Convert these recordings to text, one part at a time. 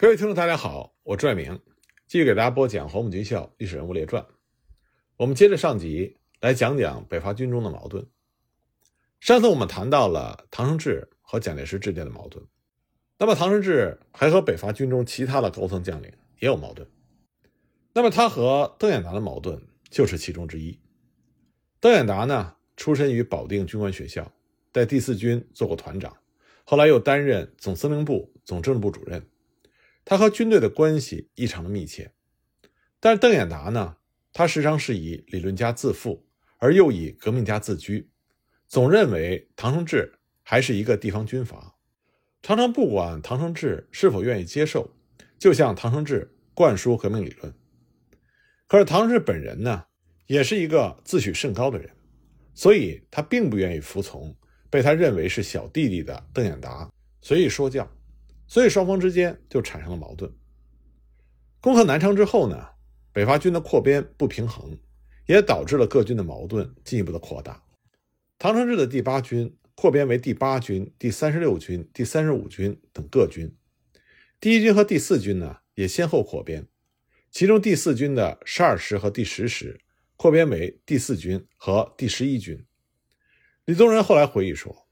各位听众，大家好，我朱爱明，继续给大家播讲《黄埔军校历史人物列传》。我们接着上集来讲讲北伐军中的矛盾。上次我们谈到了唐生智和蒋介石之间的矛盾，那么唐生智还和北伐军中其他的高层将领也有矛盾。那么他和邓演达的矛盾就是其中之一。邓演达呢，出身于保定军官学校，在第四军做过团长，后来又担任总司令部总政治部主任。他和军队的关系异常的密切，但是邓演达呢，他时常是以理论家自负，而又以革命家自居，总认为唐生智还是一个地方军阀，常常不管唐生智是否愿意接受，就向唐生智灌输革命理论。可是唐生智本人呢，也是一个自诩甚高的人，所以他并不愿意服从被他认为是小弟弟的邓演达随意说教。所以双方之间就产生了矛盾。攻克南昌之后呢，北伐军的扩编不平衡，也导致了各军的矛盾进一步的扩大。唐承志的第八军扩编为第八军、第三十六军、第三十五军等各军，第一军和第四军呢也先后扩编，其中第四军的十二师和第十师扩编为第四军和第十一军。李宗仁后来回忆说，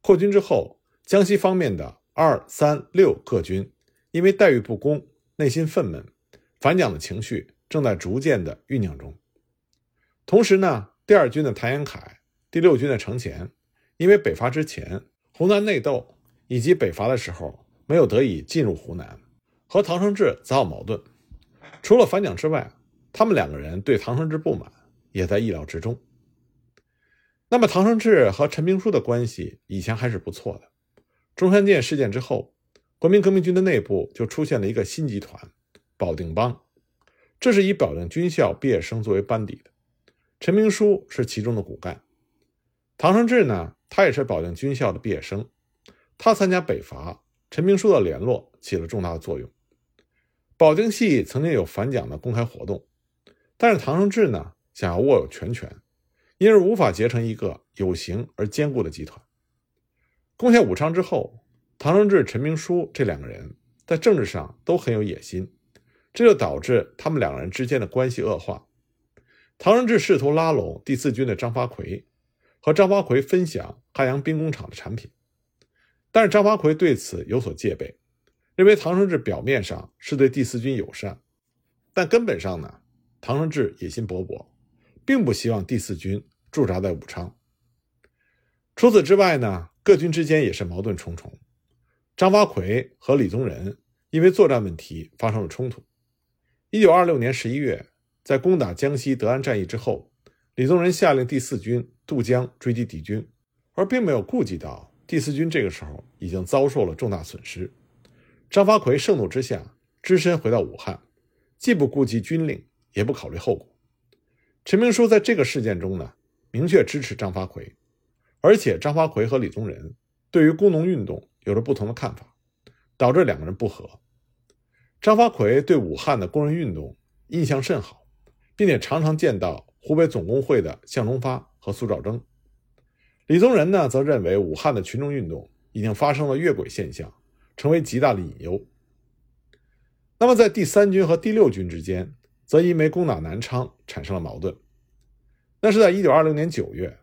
扩军之后，江西方面的。二三六各军因为待遇不公，内心愤懑，反蒋的情绪正在逐渐的酝酿中。同时呢，第二军的谭延闿，第六军的程潜，因为北伐之前湖南内斗，以及北伐的时候没有得以进入湖南，和唐生智早有矛盾。除了反蒋之外，他们两个人对唐生智不满，也在意料之中。那么，唐生智和陈明书的关系以前还是不错的。中山舰事件之后，国民革命军的内部就出现了一个新集团——保定帮。这是以保定军校毕业生作为班底的，陈明书是其中的骨干。唐生智呢，他也是保定军校的毕业生。他参加北伐，陈明书的联络起了重大的作用。保定系曾经有反蒋的公开活动，但是唐生智呢，想要握有全权，因而无法结成一个有形而坚固的集团。攻下武昌之后，唐生智、陈明书这两个人在政治上都很有野心，这就导致他们两个人之间的关系恶化。唐生智试图拉拢第四军的张发奎，和张发奎分享汉阳兵工厂的产品，但是张发奎对此有所戒备，认为唐生智表面上是对第四军友善，但根本上呢，唐生智野心勃勃，并不希望第四军驻扎在武昌。除此之外呢？各军之间也是矛盾重重，张发奎和李宗仁因为作战问题发生了冲突。一九二六年十一月，在攻打江西德安战役之后，李宗仁下令第四军渡江追击敌军，而并没有顾及到第四军这个时候已经遭受了重大损失。张发奎盛怒之下，只身回到武汉，既不顾及军令，也不考虑后果。陈明书在这个事件中呢，明确支持张发奎。而且张发奎和李宗仁对于工农运动有着不同的看法，导致两个人不和。张发奎对武汉的工人运动印象甚好，并且常常见到湖北总工会的向忠发和苏兆征。李宗仁呢，则认为武汉的群众运动已经发生了越轨现象，成为极大的隐忧。那么，在第三军和第六军之间，则因为攻打南昌产生了矛盾。那是在一九二零年九月。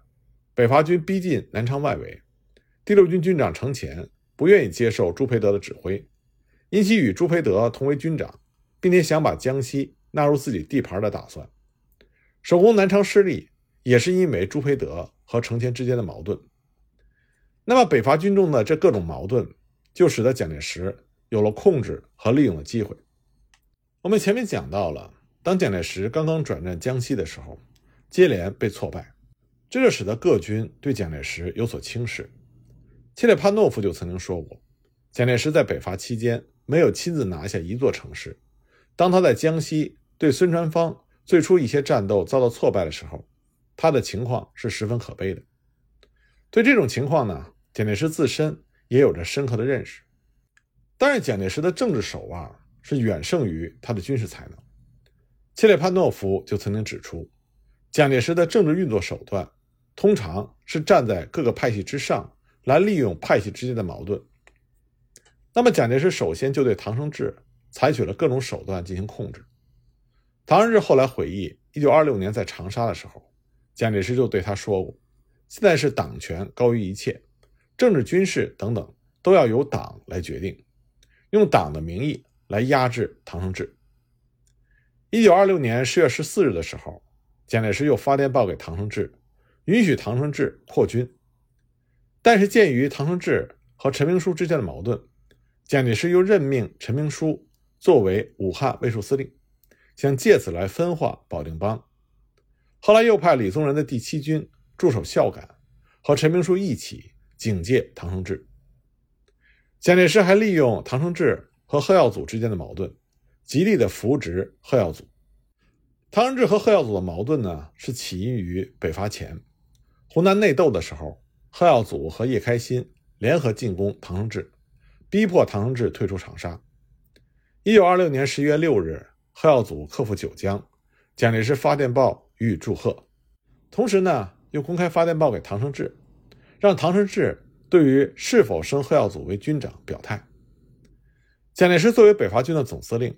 北伐军逼近南昌外围，第六军军长程潜不愿意接受朱培德的指挥，因其与朱培德同为军长，并且想把江西纳入自己地盘的打算。守攻南昌失利，也是因为朱培德和程潜之间的矛盾。那么，北伐军中的这各种矛盾，就使得蒋介石有了控制和利用的机会。我们前面讲到了，当蒋介石刚刚转战江西的时候，接连被挫败。这就使得各军对蒋介石有所轻视。切列潘诺夫就曾经说过，蒋介石在北伐期间没有亲自拿下一座城市。当他在江西对孙传芳最初一些战斗遭到挫败的时候，他的情况是十分可悲的。对这种情况呢，蒋介石自身也有着深刻的认识。但是蒋介石的政治手腕是远胜于他的军事才能。切列潘诺夫就曾经指出，蒋介石的政治运作手段。通常是站在各个派系之上来利用派系之间的矛盾。那么，蒋介石首先就对唐生智采取了各种手段进行控制。唐生智后来回忆，一九二六年在长沙的时候，蒋介石就对他说过：“现在是党权高于一切，政治、军事等等都要由党来决定，用党的名义来压制唐生智。”一九二六年十月十四日的时候，蒋介石又发电报给唐生智，允许唐生智扩军。但是鉴于唐生智和陈明书之间的矛盾，蒋介石又任命陈明书作为武汉卫戍司令。想借此来分化保定帮，后来又派李宗仁的第七军驻守孝感，和陈明书一起警戒唐生智。蒋介石还利用唐生智和贺耀祖之间的矛盾，极力的扶植贺耀祖。唐生智和贺耀祖的矛盾呢，是起因于北伐前，湖南内斗的时候，贺耀祖和叶开新联合进攻唐生智，逼迫唐生智退出长沙。一九二六年十一月六日。贺耀祖克服九江，蒋介石发电报予以祝贺，同时呢，又公开发电报给唐生智，让唐生智对于是否升贺耀祖为军长表态。蒋介石作为北伐军的总司令，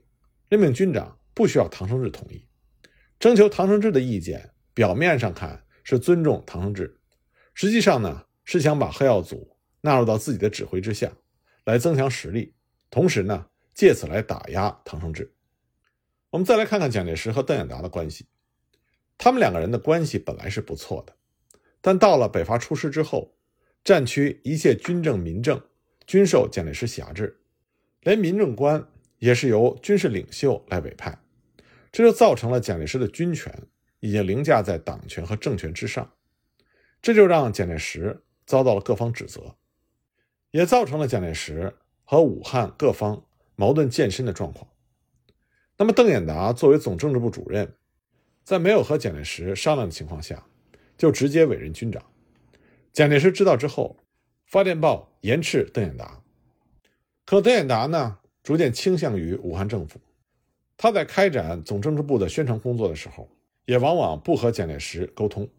任命军长不需要唐生智同意，征求唐生智的意见，表面上看是尊重唐生智，实际上呢，是想把贺耀祖纳入到自己的指挥之下，来增强实力，同时呢，借此来打压唐生智。我们再来看看蒋介石和邓演达的关系，他们两个人的关系本来是不错的，但到了北伐出师之后，战区一切军政民政均受蒋介石辖制，连民政官也是由军事领袖来委派，这就造成了蒋介石的军权已经凌驾在党权和政权之上，这就让蒋介石遭到了各方指责，也造成了蒋介石和武汉各方矛盾渐深的状况。那么，邓演达作为总政治部主任，在没有和蒋介石商量的情况下，就直接委任军长。蒋介石知道之后，发电报严斥邓演达。可邓演达呢，逐渐倾向于武汉政府。他在开展总政治部的宣传工作的时候，也往往不和蒋介石沟通，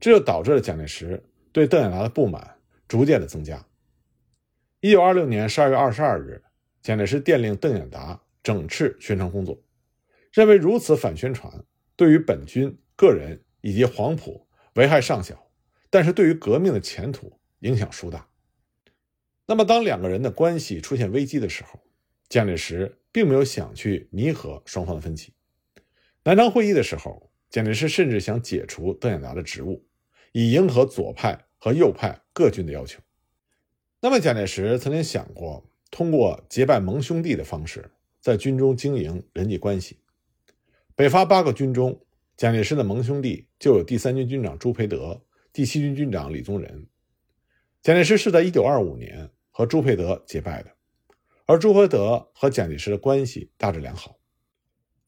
这就导致了蒋介石对邓演达的不满逐渐的增加。一九二六年十二月二十二日，蒋介石电令邓演达。整治宣传工作，认为如此反宣传对于本军个人以及黄埔危害尚小，但是对于革命的前途影响殊大。那么，当两个人的关系出现危机的时候，蒋介石并没有想去弥合双方的分歧。南昌会议的时候，蒋介石甚至想解除邓演达的职务，以迎合左派和右派各军的要求。那么，蒋介石曾经想过通过结拜盟兄弟的方式。在军中经营人际关系，北伐八个军中，蒋介石的盟兄弟就有第三军军长朱培德、第七军军长李宗仁。蒋介石是在一九二五年和朱培德结拜的，而朱培德和蒋介石的关系大致良好。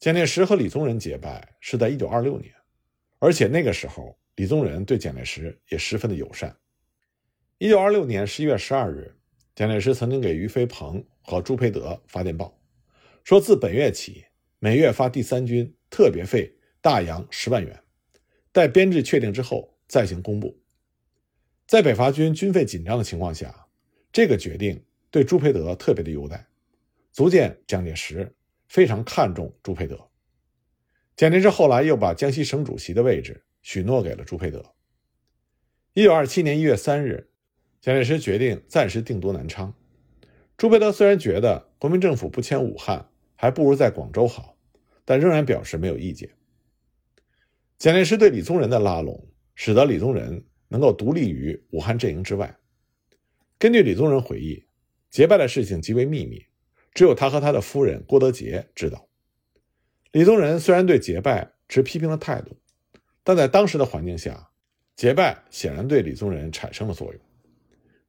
蒋介石和李宗仁结拜是在一九二六年，而且那个时候李宗仁对蒋介石也十分的友善。一九二六年十一月十二日，蒋介石曾经给俞飞鹏和朱培德发电报。说自本月起，每月发第三军特别费大洋十万元，待编制确定之后再行公布。在北伐军军费紧张的情况下，这个决定对朱培德特别的优待，足见蒋介石非常看重朱培德。蒋介石后来又把江西省主席的位置许诺给了朱培德。一九二七年一月三日，蒋介石决定暂时定都南昌。朱培德虽然觉得国民政府不迁武汉，还不如在广州好，但仍然表示没有意见。蒋介石对李宗仁的拉拢，使得李宗仁能够独立于武汉阵营之外。根据李宗仁回忆，结拜的事情极为秘密，只有他和他的夫人郭德洁知道。李宗仁虽然对结拜持批评的态度，但在当时的环境下，结拜显然对李宗仁产生了作用。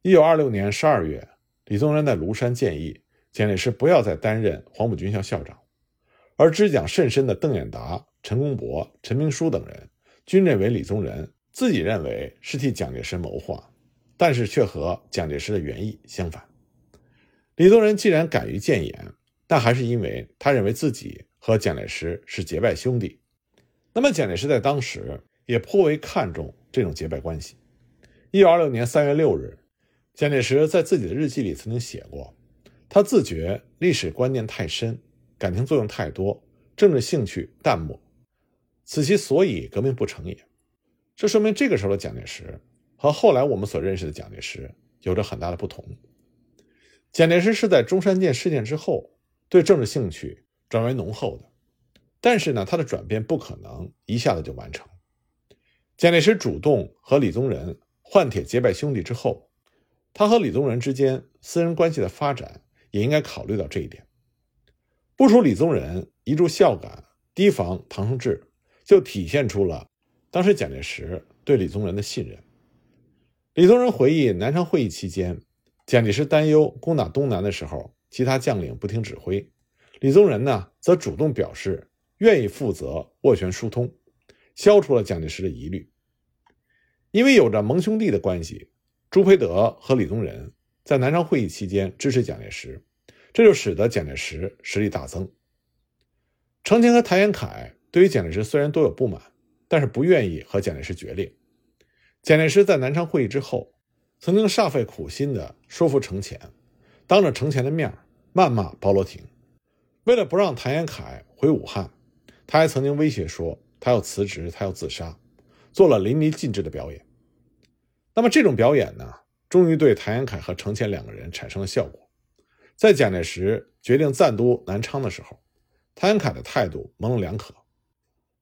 一九二六年十二月，李宗仁在庐山建议。蒋介石不要再担任黄埔军校校长，而知讲甚深的邓演达、陈公博、陈明书等人均认为李宗仁自己认为是替蒋介石谋划，但是却和蒋介石的原意相反。李宗仁既然敢于谏言，但还是因为他认为自己和蒋介石是结拜兄弟。那么蒋介石在当时也颇为看重这种结拜关系。一九二六年三月六日，蒋介石在自己的日记里曾经写过。他自觉历史观念太深，感情作用太多，政治兴趣淡漠，此其所以革命不成也。这说明这个时候的蒋介石和后来我们所认识的蒋介石有着很大的不同。蒋介石是在中山舰事件之后对政治兴趣转为浓厚的，但是呢，他的转变不可能一下子就完成。蒋介石主动和李宗仁换帖结拜兄弟之后，他和李宗仁之间私人关系的发展也应该考虑到这一点。不除李宗仁一柱孝感，提防唐生智，就体现出了当时蒋介石对李宗仁的信任。李宗仁回忆南昌会议期间，蒋介石担忧攻打东南的时候，其他将领不听指挥，李宗仁呢则主动表示愿意负责斡旋疏通。消除了蒋介石的疑虑，因为有着盟兄弟的关系，朱培德和李宗仁在南昌会议期间支持蒋介石，这就使得蒋介石实力大增。程潜和谭延闿对于蒋介石虽然都有不满，但是不愿意和蒋介石决裂。蒋介石在南昌会议之后，曾经煞费苦心的说服程潜，当着程潜的面谩骂包罗廷。为了不让谭延闿回武汉，他还曾经威胁说。他要辞职，他要自杀，做了淋漓尽致的表演。那么这种表演呢，终于对谭延闿和程潜两个人产生了效果。在蒋介石决定暂都南昌的时候，谭延闿的态度模棱两可。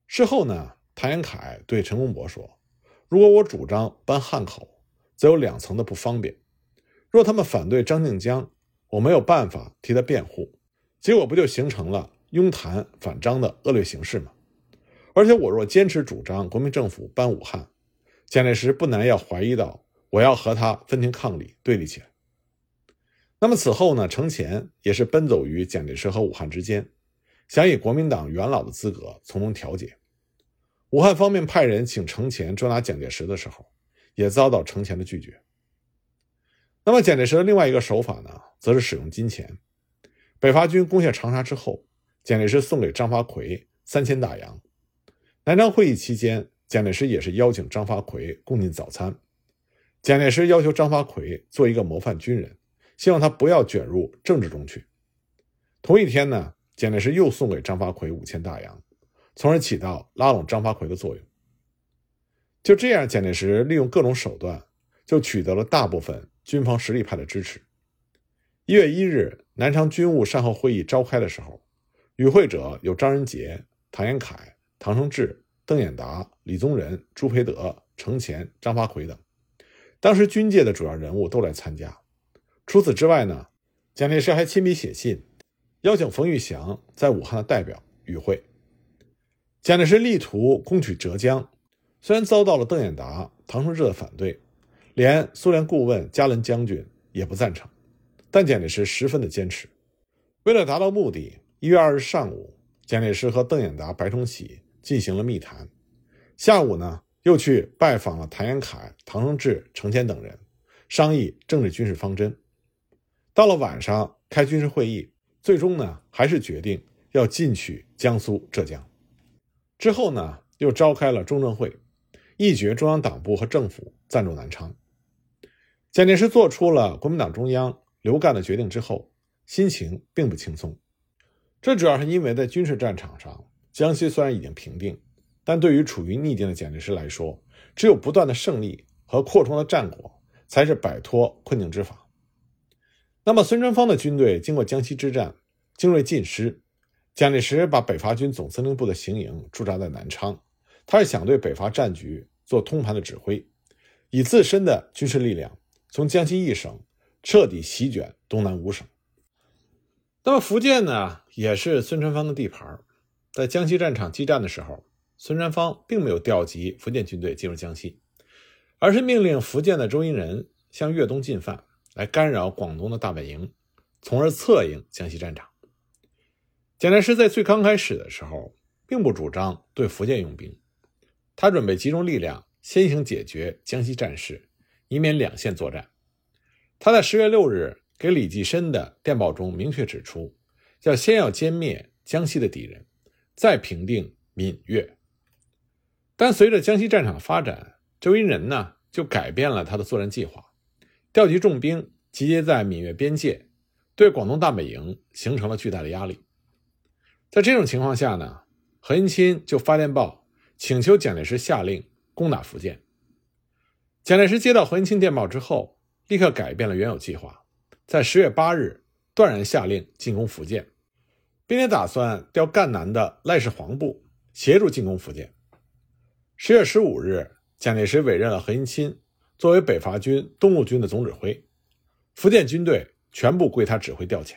事后呢，谭延闿对陈公博说：“如果我主张搬汉口，则有两层的不方便。若他们反对张静江，我没有办法替他辩护，结果不就形成了拥谭反张的恶劣形势吗？”而且我若坚持主张国民政府搬武汉，蒋介石不难要怀疑到我要和他分庭抗礼、对立起来。那么此后呢？程潜也是奔走于蒋介石和武汉之间，想以国民党元老的资格从中调解。武汉方面派人请程潜捉拿蒋介石的时候，也遭到程潜的拒绝。那么蒋介石的另外一个手法呢，则是使用金钱。北伐军攻下长沙之后，蒋介石送给张发奎三千大洋。南昌会议期间，蒋介石也是邀请张发奎共进早餐。蒋介石要求张发奎做一个模范军人，希望他不要卷入政治中去。同一天呢，蒋介石又送给张发奎五千大洋，从而起到拉拢张发奎的作用。就这样，蒋介石利用各种手段，就取得了大部分军方实力派的支持。一月一日，南昌军务善后会议召开的时候，与会者有张人杰、唐延闿。唐生智、邓演达、李宗仁、朱培德、程潜、张发奎等，当时军界的主要人物都来参加。除此之外呢，蒋介石还亲笔写信，邀请冯玉祥在武汉的代表与会。蒋介石力图攻取浙江，虽然遭到了邓演达、唐生智的反对，连苏联顾问加伦将军也不赞成，但蒋介石十分的坚持。为了达到目的，一月二日上午，蒋介石和邓演达、白崇禧。进行了密谈，下午呢又去拜访了谭延闿、唐生智、程潜等人，商议政治军事方针。到了晚上开军事会议，最终呢还是决定要进取江苏、浙江。之后呢又召开了中正会，一决中央党部和政府暂驻南昌。蒋介石做出了国民党中央留赣的决定之后，心情并不轻松。这主要是因为在军事战场上。江西虽然已经平定，但对于处于逆境的蒋介石来说，只有不断的胜利和扩充的战果，才是摆脱困境之法。那么，孙传芳的军队经过江西之战，精锐尽失，蒋介石把北伐军总司令部的行营驻扎在南昌，他是想对北伐战局做通盘的指挥，以自身的军事力量从江西一省彻底席卷东南五省。那么，福建呢，也是孙传芳的地盘在江西战场激战的时候，孙传芳并没有调集福建军队进入江西，而是命令福建的周荫人向粤东进犯，来干扰广东的大本营，从而策应江西战场。蒋介石在最刚开始的时候，并不主张对福建用兵，他准备集中力量先行解决江西战事，以免两线作战。他在十月六日给李济深的电报中明确指出，要先要歼灭江西的敌人。再平定闽粤，但随着江西战场发展，周荫人呢就改变了他的作战计划，调集重兵集结在闽粤边界，对广东大本营形成了巨大的压力。在这种情况下呢，何应钦就发电报请求蒋介石下令攻打福建。蒋介石接到何应钦电报之后，立刻改变了原有计划，在十月八日断然下令进攻福建，并且打算调赣南的赖世煌部协助进攻福建。十月十五日，蒋介石委任了何应钦作为北伐军东路军的总指挥，福建军队全部归他指挥调遣，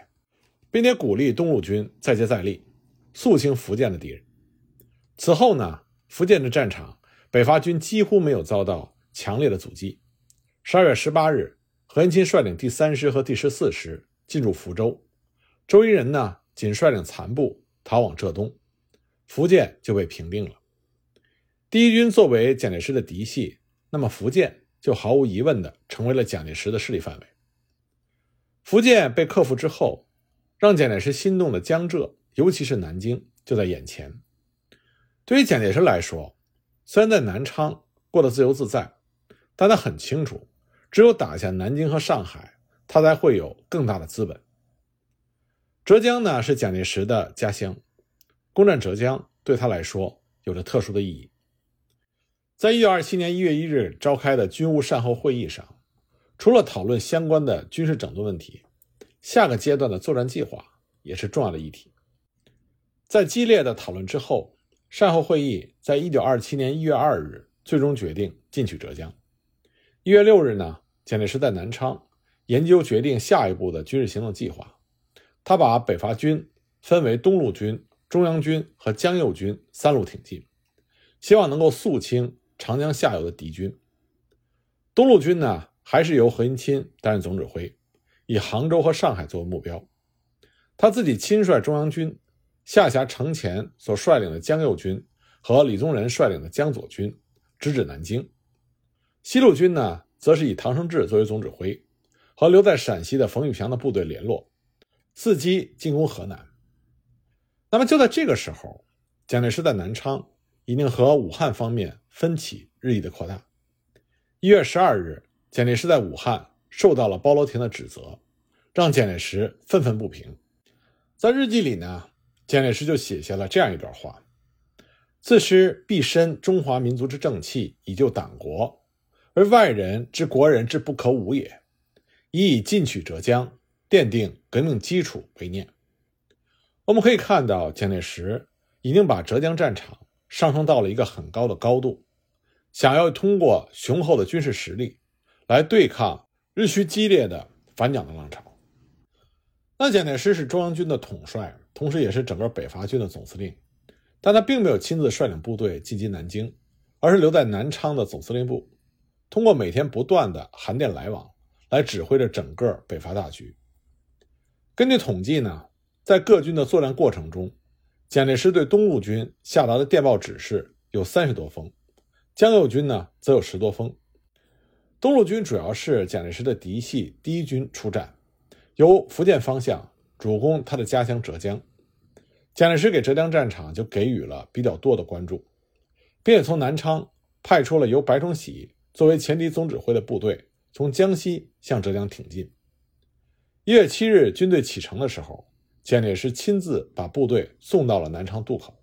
并且鼓励东路军再接再厉。肃清福建的敌人。此后呢，福建的战场，北伐军几乎没有遭到强烈的阻击。十二月十八日，何应钦率领第三师和第十四师进入福州，周一人呢仅率领残部逃往浙东，福建就被平定了。第一军作为蒋介石的嫡系，那么福建就毫无疑问的成为了蒋介石的势力范围。福建被克服之后，让蒋介石心动的江浙。尤其是南京就在眼前。对于蒋介石来说，虽然在南昌过得自由自在，但他很清楚，只有打下南京和上海，他才会有更大的资本。浙江呢是蒋介石的家乡，攻占浙江对他来说有着特殊的意义。在一九二七年一月一日召开的军务善后会议上，除了讨论相关的军事整顿问题，下个阶段的作战计划也是重要的议题。在激烈的讨论之后，善后会议在一九二七年一月二日最终决定进取浙江。一月六日呢，蒋介石在南昌研究决定下一步的军事行动计划。他把北伐军分为东路军、中央军和江右军三路挺进，希望能够肃清长江下游的敌军。东路军呢，还是由何应钦担任总指挥，以杭州和上海作为目标。他自己亲率中央军。下辖程潜所率领的江右军和李宗仁率领的江左军直指南京，西路军呢，则是以唐生智作为总指挥，和留在陕西的冯玉祥的部队联络，伺机进攻河南。那么就在这个时候，蒋介石在南昌已经和武汉方面分歧日益的扩大。一月十二日，蒋介石在武汉受到了包罗廷的指责，让蒋介石愤愤不平，在日记里呢。蒋介石就写下了这样一段话：“自师必身中华民族之正气，以救党国，而外人之国人之不可侮也。以以进取浙江，奠定革命基础为念。”我们可以看到，蒋介石已经把浙江战场上升到了一个很高的高度，想要通过雄厚的军事实力来对抗日趋激烈的反蒋的浪潮。那蒋介石是中央军的统帅。同时，也是整个北伐军的总司令，但他并没有亲自率领部队进击南京，而是留在南昌的总司令部，通过每天不断的函电来往，来指挥着整个北伐大局。根据统计呢，在各军的作战过程中，蒋介石对东路军下达的电报指示有三十多封，江右军呢则有十多封。东路军主要是蒋介石的嫡系第一军出战，由福建方向主攻他的家乡浙江。蒋介石给浙江战场就给予了比较多的关注，并且从南昌派出了由白崇禧作为前敌总指挥的部队，从江西向浙江挺进。一月七日，军队启程的时候，蒋介石亲自把部队送到了南昌渡口。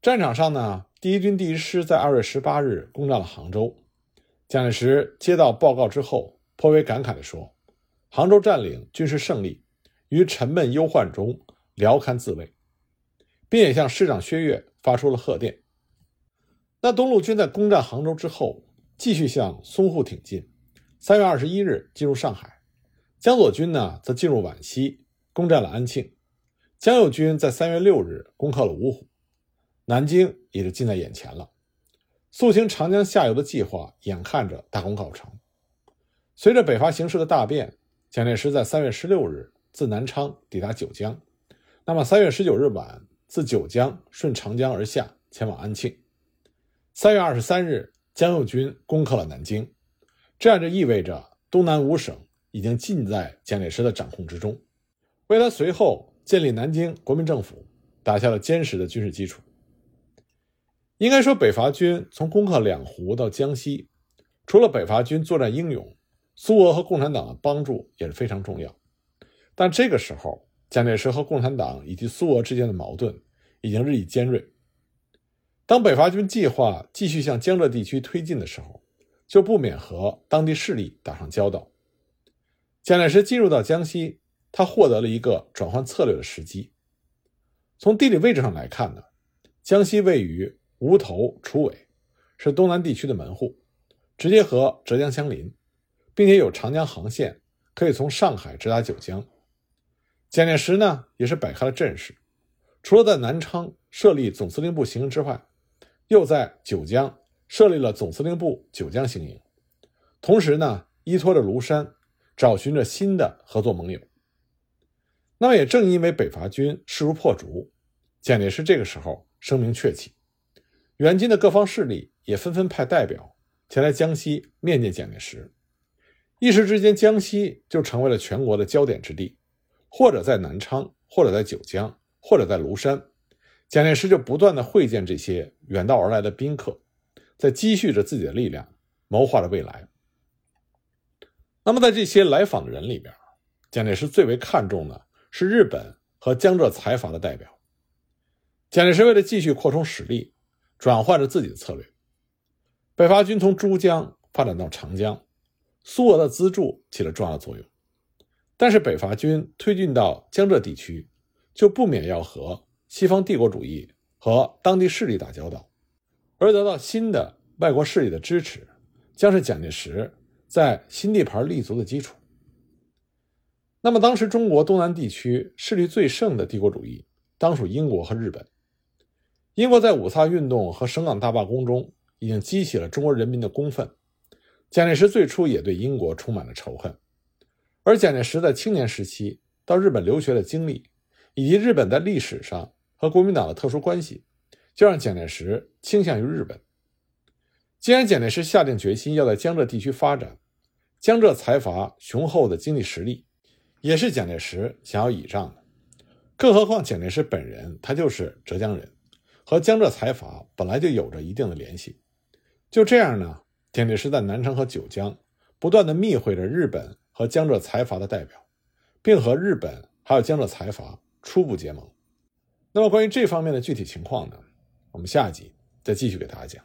战场上呢，第一军第一师在二月十八日攻占了杭州。蒋介石接到报告之后，颇为感慨地说：“杭州占领军事胜利，于沉闷忧患中。”聊堪自慰，并也向师长薛岳发出了贺电。那东路军在攻占杭州之后，继续向淞沪挺进。三月二十一日进入上海，江左军呢则进入皖西，攻占了安庆。江右军在三月六日攻克了芜湖，南京也就近在眼前了。肃清长江下游的计划眼看着大功告成。随着北伐形势的大变，蒋介石在三月十六日自南昌抵达九江。那么，三月十九日晚，自九江顺长江而下，前往安庆。三月二十三日，江右军攻克了南京，这样就意味着东南五省已经尽在蒋介石的掌控之中，为他随后建立南京国民政府打下了坚实的军事基础。应该说，北伐军从攻克两湖到江西，除了北伐军作战英勇，苏俄和共产党的帮助也是非常重要。但这个时候，蒋介石和共产党以及苏俄之间的矛盾已经日益尖锐。当北伐军计划继续向江浙地区推进的时候，就不免和当地势力打上交道。蒋介石进入到江西，他获得了一个转换策略的时机。从地理位置上来看呢，江西位于吴头、楚尾，是东南地区的门户，直接和浙江相邻，并且有长江航线，可以从上海直达九江。蒋介石呢，也是摆开了阵势，除了在南昌设立总司令部行营之外，又在九江设立了总司令部九江行营，同时呢，依托着庐山，找寻着新的合作盟友。那么，也正因为北伐军势如破竹，蒋介石这个时候声名鹊起，援军的各方势力也纷纷派代表前来江西面见蒋介石，一时之间，江西就成为了全国的焦点之地，或者在南昌，或者在九江，或者在庐山。蒋介石就不断的会见这些远道而来的宾客，在积蓄着自己的力量，谋划着未来。那么，在这些来访的人里边，蒋介石最为看重的是日本和江浙财阀的代表。蒋介石为了继续扩充实力，转换着自己的策略。北伐军从珠江发展到长江，苏俄的资助起了重要的作用。但是，北伐军推进到江浙地区，就不免要和。西方帝国主义和当地势力打交道，而得到新的外国势力的支持，将是蒋介石在新地盘立足的基础。那么，当时中国东南地区势力最盛的帝国主义，当属英国和日本。英国在五卅运动和省港大罢工中，已经激起了中国人民的公愤。蒋介石最初也对英国充满了仇恨，而蒋介石在青年时期到日本留学的经历，以及日本在历史上。和国民党的特殊关系，就让蒋介石倾向于日本。既然蒋介石下定决心要在江浙地区发展，江浙财阀雄厚的经济实力，也是蒋介石想要倚仗的。更何况蒋介石本人他就是浙江人，和江浙财阀本来就有着一定的联系。就这样呢，蒋介石在南昌和九江不断的密会着日本和江浙财阀的代表，并和日本还有江浙财阀初步结盟。那么，关于这方面的具体情况呢？我们下集再继续给大家讲。